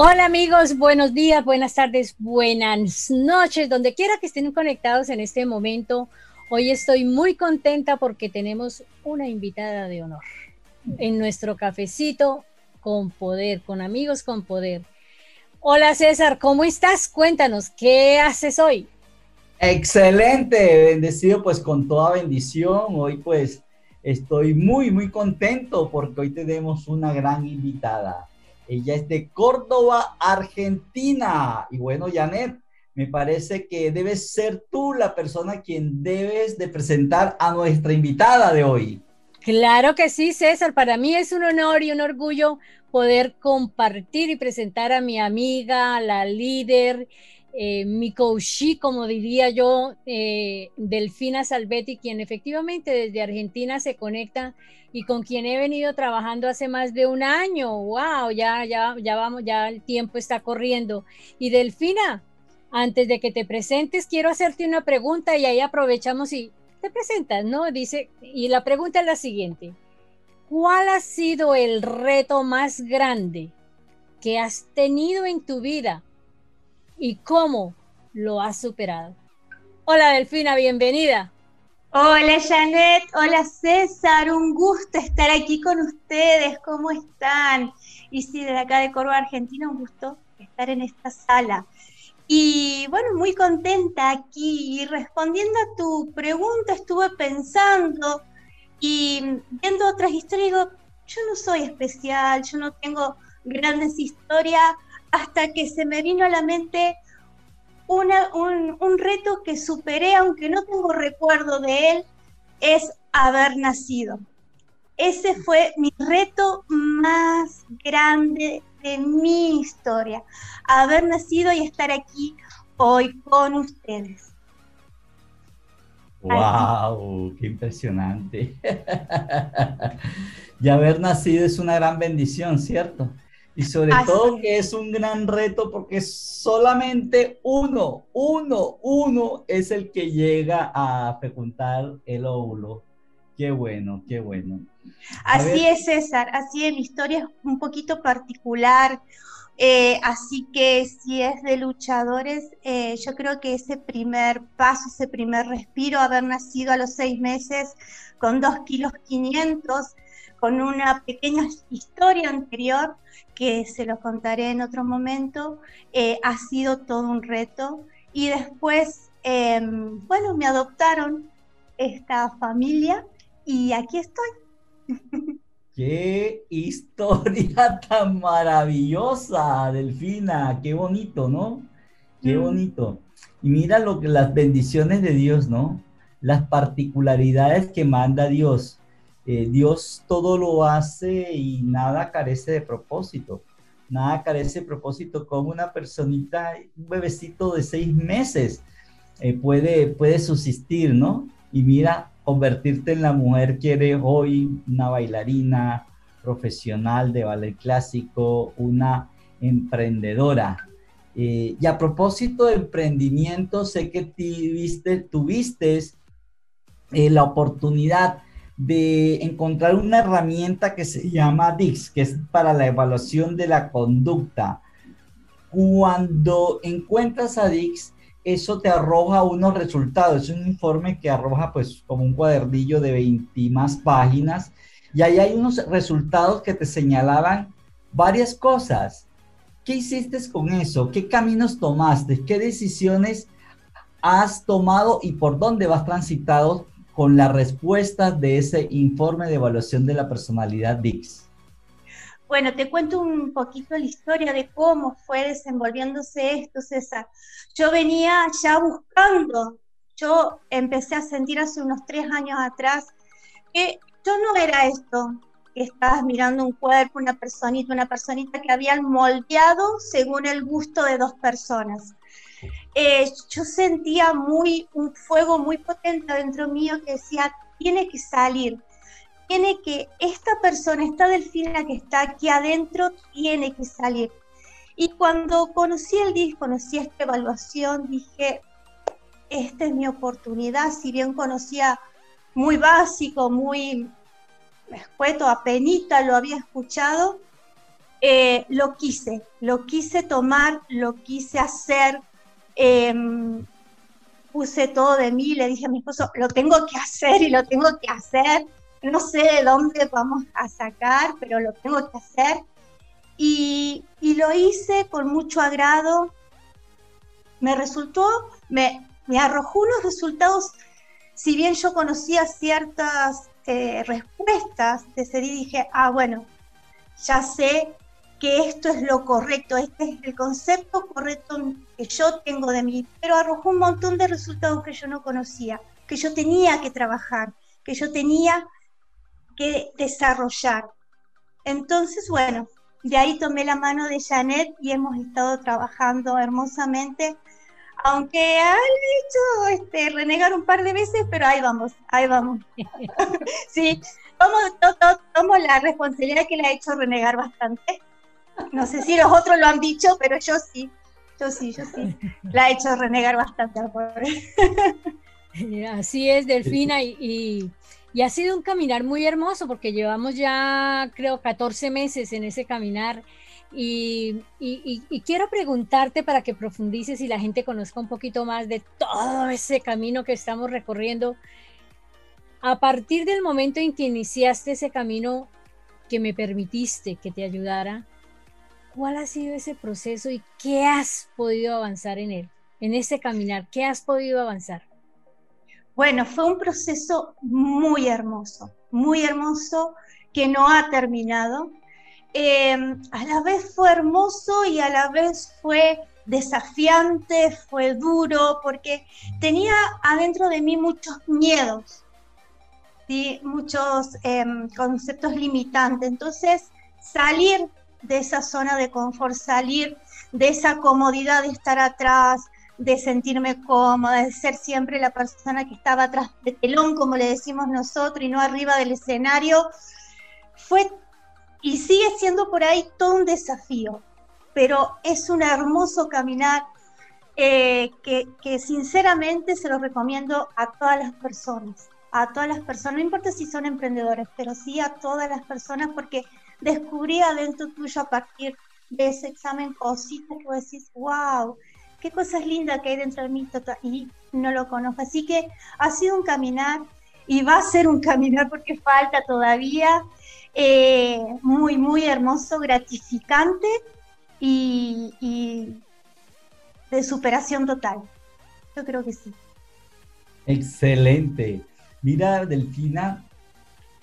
Hola amigos, buenos días, buenas tardes, buenas noches, donde quiera que estén conectados en este momento. Hoy estoy muy contenta porque tenemos una invitada de honor en nuestro cafecito con poder, con amigos con poder. Hola César, ¿cómo estás? Cuéntanos, ¿qué haces hoy? Excelente, bendecido pues con toda bendición. Hoy pues estoy muy, muy contento porque hoy tenemos una gran invitada. Ella es de Córdoba, Argentina. Y bueno, Janet, me parece que debes ser tú la persona quien debes de presentar a nuestra invitada de hoy. Claro que sí, César. Para mí es un honor y un orgullo poder compartir y presentar a mi amiga, la líder, eh, mi coachí, como diría yo, eh, Delfina Salvetti, quien efectivamente desde Argentina se conecta y con quien he venido trabajando hace más de un año. ¡Wow! Ya, ya, ya vamos, ya el tiempo está corriendo. Y Delfina, antes de que te presentes, quiero hacerte una pregunta y ahí aprovechamos y te presentas, ¿no? Dice, y la pregunta es la siguiente. ¿Cuál ha sido el reto más grande que has tenido en tu vida y cómo lo has superado? Hola Delfina, bienvenida. Hola Janet, hola César, un gusto estar aquí con ustedes, ¿cómo están? Y sí, desde acá de Córdoba, Argentina, un gusto estar en esta sala. Y bueno, muy contenta aquí y respondiendo a tu pregunta, estuve pensando y viendo otras historias, digo, yo no soy especial, yo no tengo grandes historias, hasta que se me vino a la mente un, reto que superé, aunque no tengo recuerdo de él, es haber nacido. Ese fue mi reto más grande de mi historia, haber nacido y estar aquí hoy con ustedes. ¡Wow! ¡Qué impresionante! y haber nacido es una gran bendición, ¿cierto? Y sobre todo que es un gran reto porque solamente uno, uno, uno es el que llega a fecundar el óvulo. Qué bueno, qué bueno. así es, César, así es, mi historia es un poquito particular. Eh, así que si es de luchadores, eh, yo creo que ese primer paso, ese primer respiro, haber nacido a los seis meses con dos kilos 500, con una pequeña historia anterior que se lo contaré en otro momento, eh, ha sido todo un reto. Y después, em, bueno, me adoptaron esta familia y aquí estoy. Qué historia tan maravillosa, Delfina, qué bonito, ¿no? Qué mm. bonito. Y mira lo que las bendiciones de Dios, ¿no? Las particularidades que manda Dios. Eh, Dios todo lo hace y nada carece de propósito. Nada carece de propósito como una personita, un bebecito de seis meses eh, puede, puede subsistir, ¿no? Y mira, convertirte en la mujer que eres hoy, una bailarina profesional de ballet clásico, una emprendedora. Eh, y a propósito de emprendimiento, sé que tuviste, la oportunidad de encontrar una herramienta que se llama DIX, que es para la evaluación de la conducta. Cuando encuentras a DIX, eso te arroja unos resultados. Es un informe que arroja pues como un cuadernillo de 20 más páginas y ahí hay unos resultados que te señalaban varias cosas. ¿Qué hiciste con eso? ¿Qué caminos tomaste? ¿Qué decisiones has tomado y por dónde vas transitado con la respuesta de ese informe de evaluación de la personalidad DIX? Bueno, te cuento un poquito la historia de cómo fue desenvolviéndose esto, César. Yo venía ya buscando, yo empecé a sentir hace unos tres años atrás que yo no era esto, que estabas mirando un cuerpo, una personita, una personita que habían moldeado según el gusto de dos personas. Eh, yo sentía muy, un fuego muy potente dentro mío que decía, tiene que salir, tiene que, esta persona, esta delfina que está aquí adentro, tiene que salir. Y cuando conocí el disco, conocí esta evaluación, dije, esta es mi oportunidad, si bien conocía muy básico, muy escueto, apenita lo había escuchado, eh, lo quise, lo quise tomar, lo quise hacer. Em, puse todo de mí, le dije a mi esposo, lo tengo que hacer y lo tengo que hacer. No sé de dónde vamos a sacar, pero lo tengo que hacer. Y, y lo hice con mucho agrado. Me resultó, me, me arrojó unos resultados, si bien yo conocía ciertas eh, respuestas, decidí, dije, ah, bueno, ya sé que esto es lo correcto, este es el concepto correcto que yo tengo de mí, pero arrojó un montón de resultados que yo no conocía, que yo tenía que trabajar, que yo tenía que desarrollar. Entonces, bueno, de ahí tomé la mano de Janet y hemos estado trabajando hermosamente, aunque ha hecho este, renegar un par de veces, pero ahí vamos, ahí vamos. sí, tomo, tomo la responsabilidad que le ha hecho renegar bastante no sé si los otros lo han dicho, pero yo sí. Yo sí, yo sí. La ha hecho renegar bastante al pobre. Así es, Delfina, y, ha sido un caminar muy hermoso porque llevamos ya, creo, 14 meses en ese caminar. Y, y, quiero preguntarte para que profundices y la gente conozca un poquito más de todo ese camino que estamos recorriendo. A partir del momento en que iniciaste ese camino que me permitiste que te ayudara, ¿Cuál ha sido ese proceso y qué has podido avanzar en él, en ese caminar? ¿Qué has podido avanzar? Bueno, fue un proceso muy hermoso, muy hermoso que no ha terminado. Em, a la vez fue hermoso y a la vez fue desafiante, fue duro, porque tenía adentro de mí muchos miedos, ¿sí? muchos em, conceptos limitantes. Entonces, salir de esa zona de confort, salir de esa comodidad de estar atrás, de sentirme cómoda, de ser siempre la persona que estaba atrás de telón, como le decimos nosotros, y no arriba del escenario, fue y sigue siendo por ahí todo un desafío, pero es un hermoso caminar eh, que, que sinceramente se lo recomiendo a todas las personas, a todas las personas, no importa si son emprendedores, pero sí a todas las personas porque descubrí adentro tuyo a partir de ese examen cositas que vos decís, wow, qué cosas lindas que hay dentro de mí y no lo conozco. Así que ha sido un caminar y va a ser un caminar porque falta todavía, eh, muy, muy hermoso, gratificante y, y de superación total. Yo creo que sí. Excelente. Mira, Delfina,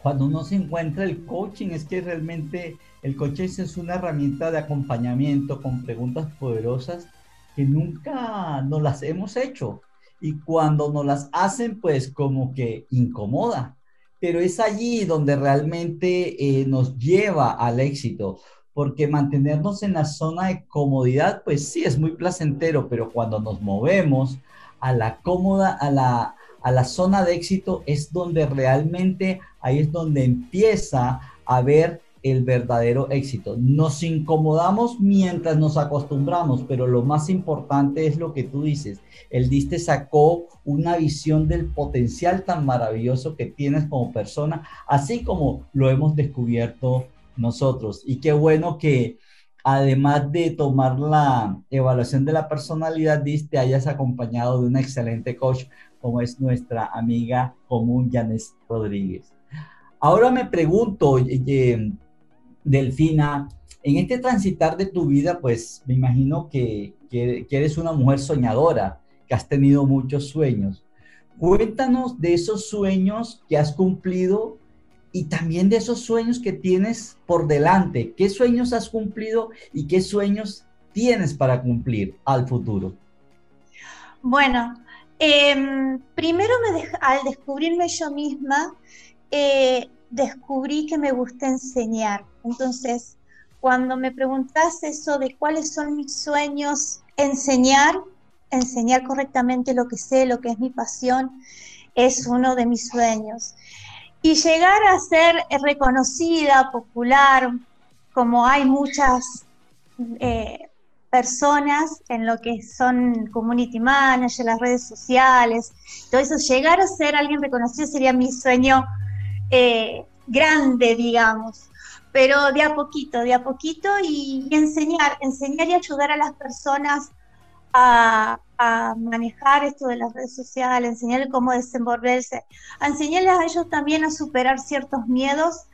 cuando uno se encuentra el coaching, es que realmente el coaching es una herramienta de acompañamiento con preguntas poderosas que nunca nos las hemos hecho. Y cuando nos las hacen, pues como que incomoda. Pero es allí donde realmente eh, nos lleva al éxito. Porque mantenernos en la zona de comodidad, pues sí, es muy placentero, pero cuando nos movemos a la cómoda, a la, a la zona de éxito es donde realmente, ahí es donde empieza a ver el verdadero éxito. Nos incomodamos mientras nos acostumbramos, pero lo más importante es lo que tú dices. El diste sacó una visión del potencial tan maravilloso que tienes como persona, así como lo hemos descubierto nosotros. Y qué bueno que además de tomar la evaluación de la personalidad, te hayas acompañado de una excelente coach como es nuestra amiga común Janes Rodríguez. Ahora me pregunto, Delfina, en este transitar de tu vida, pues me imagino que, eres una mujer soñadora, que has tenido muchos sueños. Cuéntanos de esos sueños que has cumplido y también de esos sueños que tienes por delante. ¿Qué sueños has cumplido y qué sueños tienes para cumplir al futuro? Bueno, Em, primero al descubrirme yo misma, eh, descubrí que me gusta enseñar. Entonces, cuando me preguntas eso de cuáles son mis sueños, enseñar, enseñar correctamente lo que sé, lo que es mi pasión, es uno de mis sueños. Y llegar a ser reconocida, popular, como hay muchas eh, personas en lo que son community manager, las redes sociales, todo eso, llegar a ser alguien reconocido sería mi sueño eh, grande, digamos. pero de a poquito, de a poquito y, enseñar, enseñar y ayudar a las personas a, manejar esto de las redes sociales, enseñarles cómo desenvolverse, a enseñarles a ellos también a superar ciertos miedos,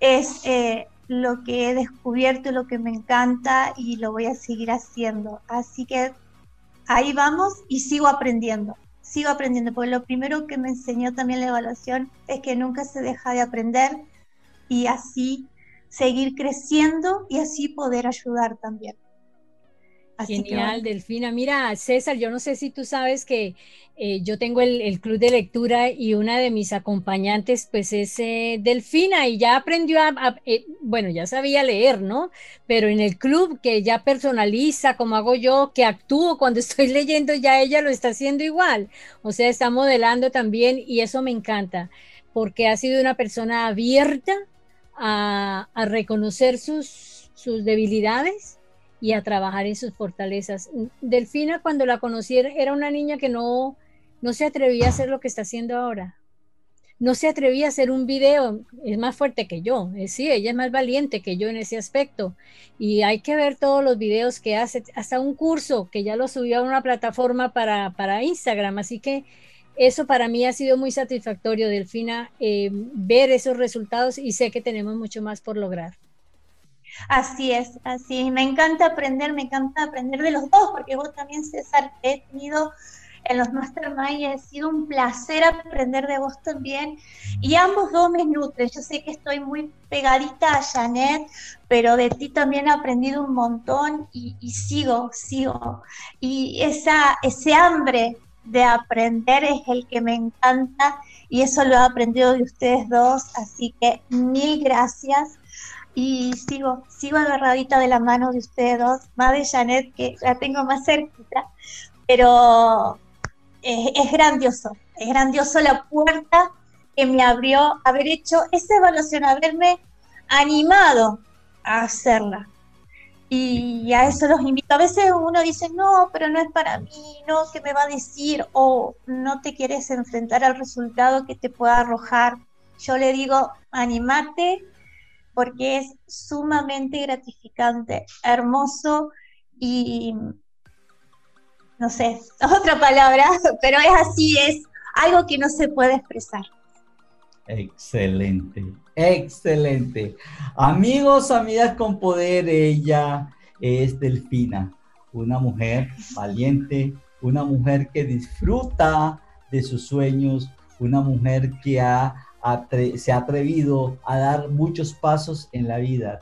es eh, lo que he descubierto, lo que me encanta y lo voy a seguir haciendo. Así que ahí vamos y sigo aprendiendo, sigo aprendiendo, porque lo primero que me enseñó también la evaluación es que nunca se deja de aprender y así seguir creciendo y así poder ayudar también. Genial, Delfina. Mira, César, yo no sé si tú sabes que eh, yo tengo el, club de lectura y una de mis acompañantes pues es eh, Delfina y ya aprendió a, eh, bueno, ya sabía leer, ¿no? Pero en el club que ya personaliza, como hago yo, que actúo cuando estoy leyendo, ya ella lo está haciendo igual. O sea, está modelando también y eso me encanta porque ha sido una persona abierta a, reconocer sus, sus debilidades y a trabajar en sus fortalezas. Delfina, cuando la conocí, era una niña que no, no se atrevía a hacer lo que está haciendo ahora. No se atrevía a hacer un video, es más fuerte que yo, eh, sí, ella es más valiente que yo en ese aspecto. Y hay que ver todos los videos que hace, hasta un curso que ya lo subió a una plataforma para, para Instagram. Así que eso para mí ha sido muy satisfactorio, Delfina, eh, ver esos resultados y sé que tenemos mucho más por lograr. Así es, así es. Me encanta aprender, me encanta aprender de los dos, porque vos también, César, he tenido en los Mastermind y ha sido un placer aprender de vos también. Y ambos dos me nutren. Yo sé que estoy muy pegadita a Janet, pero de ti también he aprendido un montón y, y sigo, sigo. Y esa, ese hambre de aprender es el que me encanta y eso lo he aprendido de ustedes dos, así que mil gracias y sigo, sigo agarradita de la mano de ustedes dos, más de Janet que la tengo más cerquita, pero es, grandioso, es grandioso la puerta que me abrió haber hecho esa evaluación, haberme animado a hacerla. Y a eso los invito. A veces uno dice, no, pero no es para mí, no, ¿qué me va a decir? O no te quieres enfrentar al resultado que te pueda arrojar. Yo le digo, animate, porque es sumamente gratificante, hermoso y, no sé, otra palabra, pero es así, es algo que no se puede expresar. Excelente, excelente. Amigos, amigas con poder, ella es Delfina, una mujer valiente, una mujer que disfruta de sus sueños, una mujer que se ha atrevido a dar muchos pasos en la vida.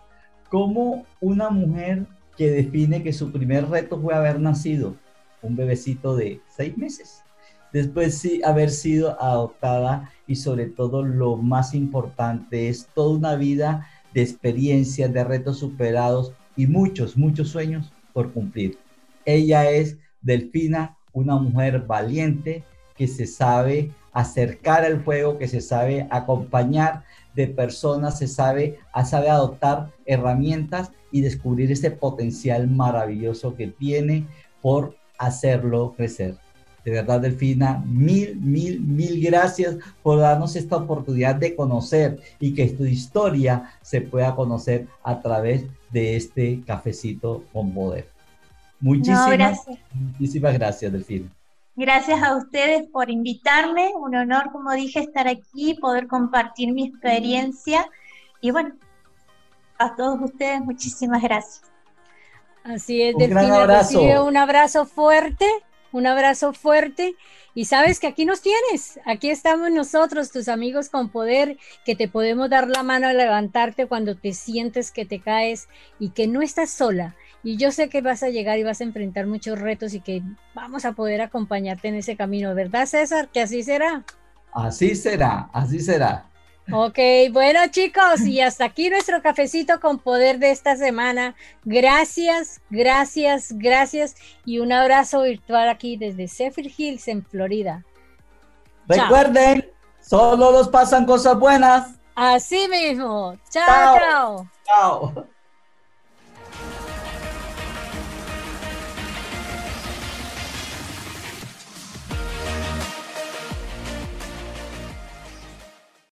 Como una mujer que define que su primer reto fue haber nacido un bebecito de seis meses después sí haber sido adoptada y sobre todo lo más importante es toda una vida de experiencias, de retos superados y muchos, muchos sueños por cumplir. Ella es Delfina, una mujer valiente que se sabe acercar al fuego, que se sabe acompañar de personas, se sabe, sabe adoptar herramientas y descubrir ese potencial maravilloso que tiene por hacerlo crecer. De verdad, Delfina, mil, mil, mil gracias por darnos esta oportunidad de conocer y que tu historia se pueda conocer a través de este cafecito con poder. Muchísimas, gracias. muchísimas gracias, Delfina. Gracias a ustedes por invitarme. Un honor, como dije, estar aquí, poder compartir mi experiencia. Y bueno, a todos ustedes, muchísimas gracias. Así es, Delfina, un abrazo fuerte un abrazo fuerte y sabes que aquí nos tienes, aquí estamos nosotros, tus amigos con poder, que te podemos dar la mano a levantarte cuando te sientes que te caes y que no estás sola. Y yo sé que vas a llegar y vas a enfrentar muchos retos y que vamos a poder acompañarte en ese camino, ¿verdad César? Que así será. Así será, así será. Ok, bueno chicos, y hasta aquí nuestro cafecito con poder de esta semana. Gracias, gracias, gracias y un abrazo virtual aquí desde Zephyr Hills en Florida. Recuerden, solo nos pasan cosas buenas. Así mismo. chao. Chao. chao.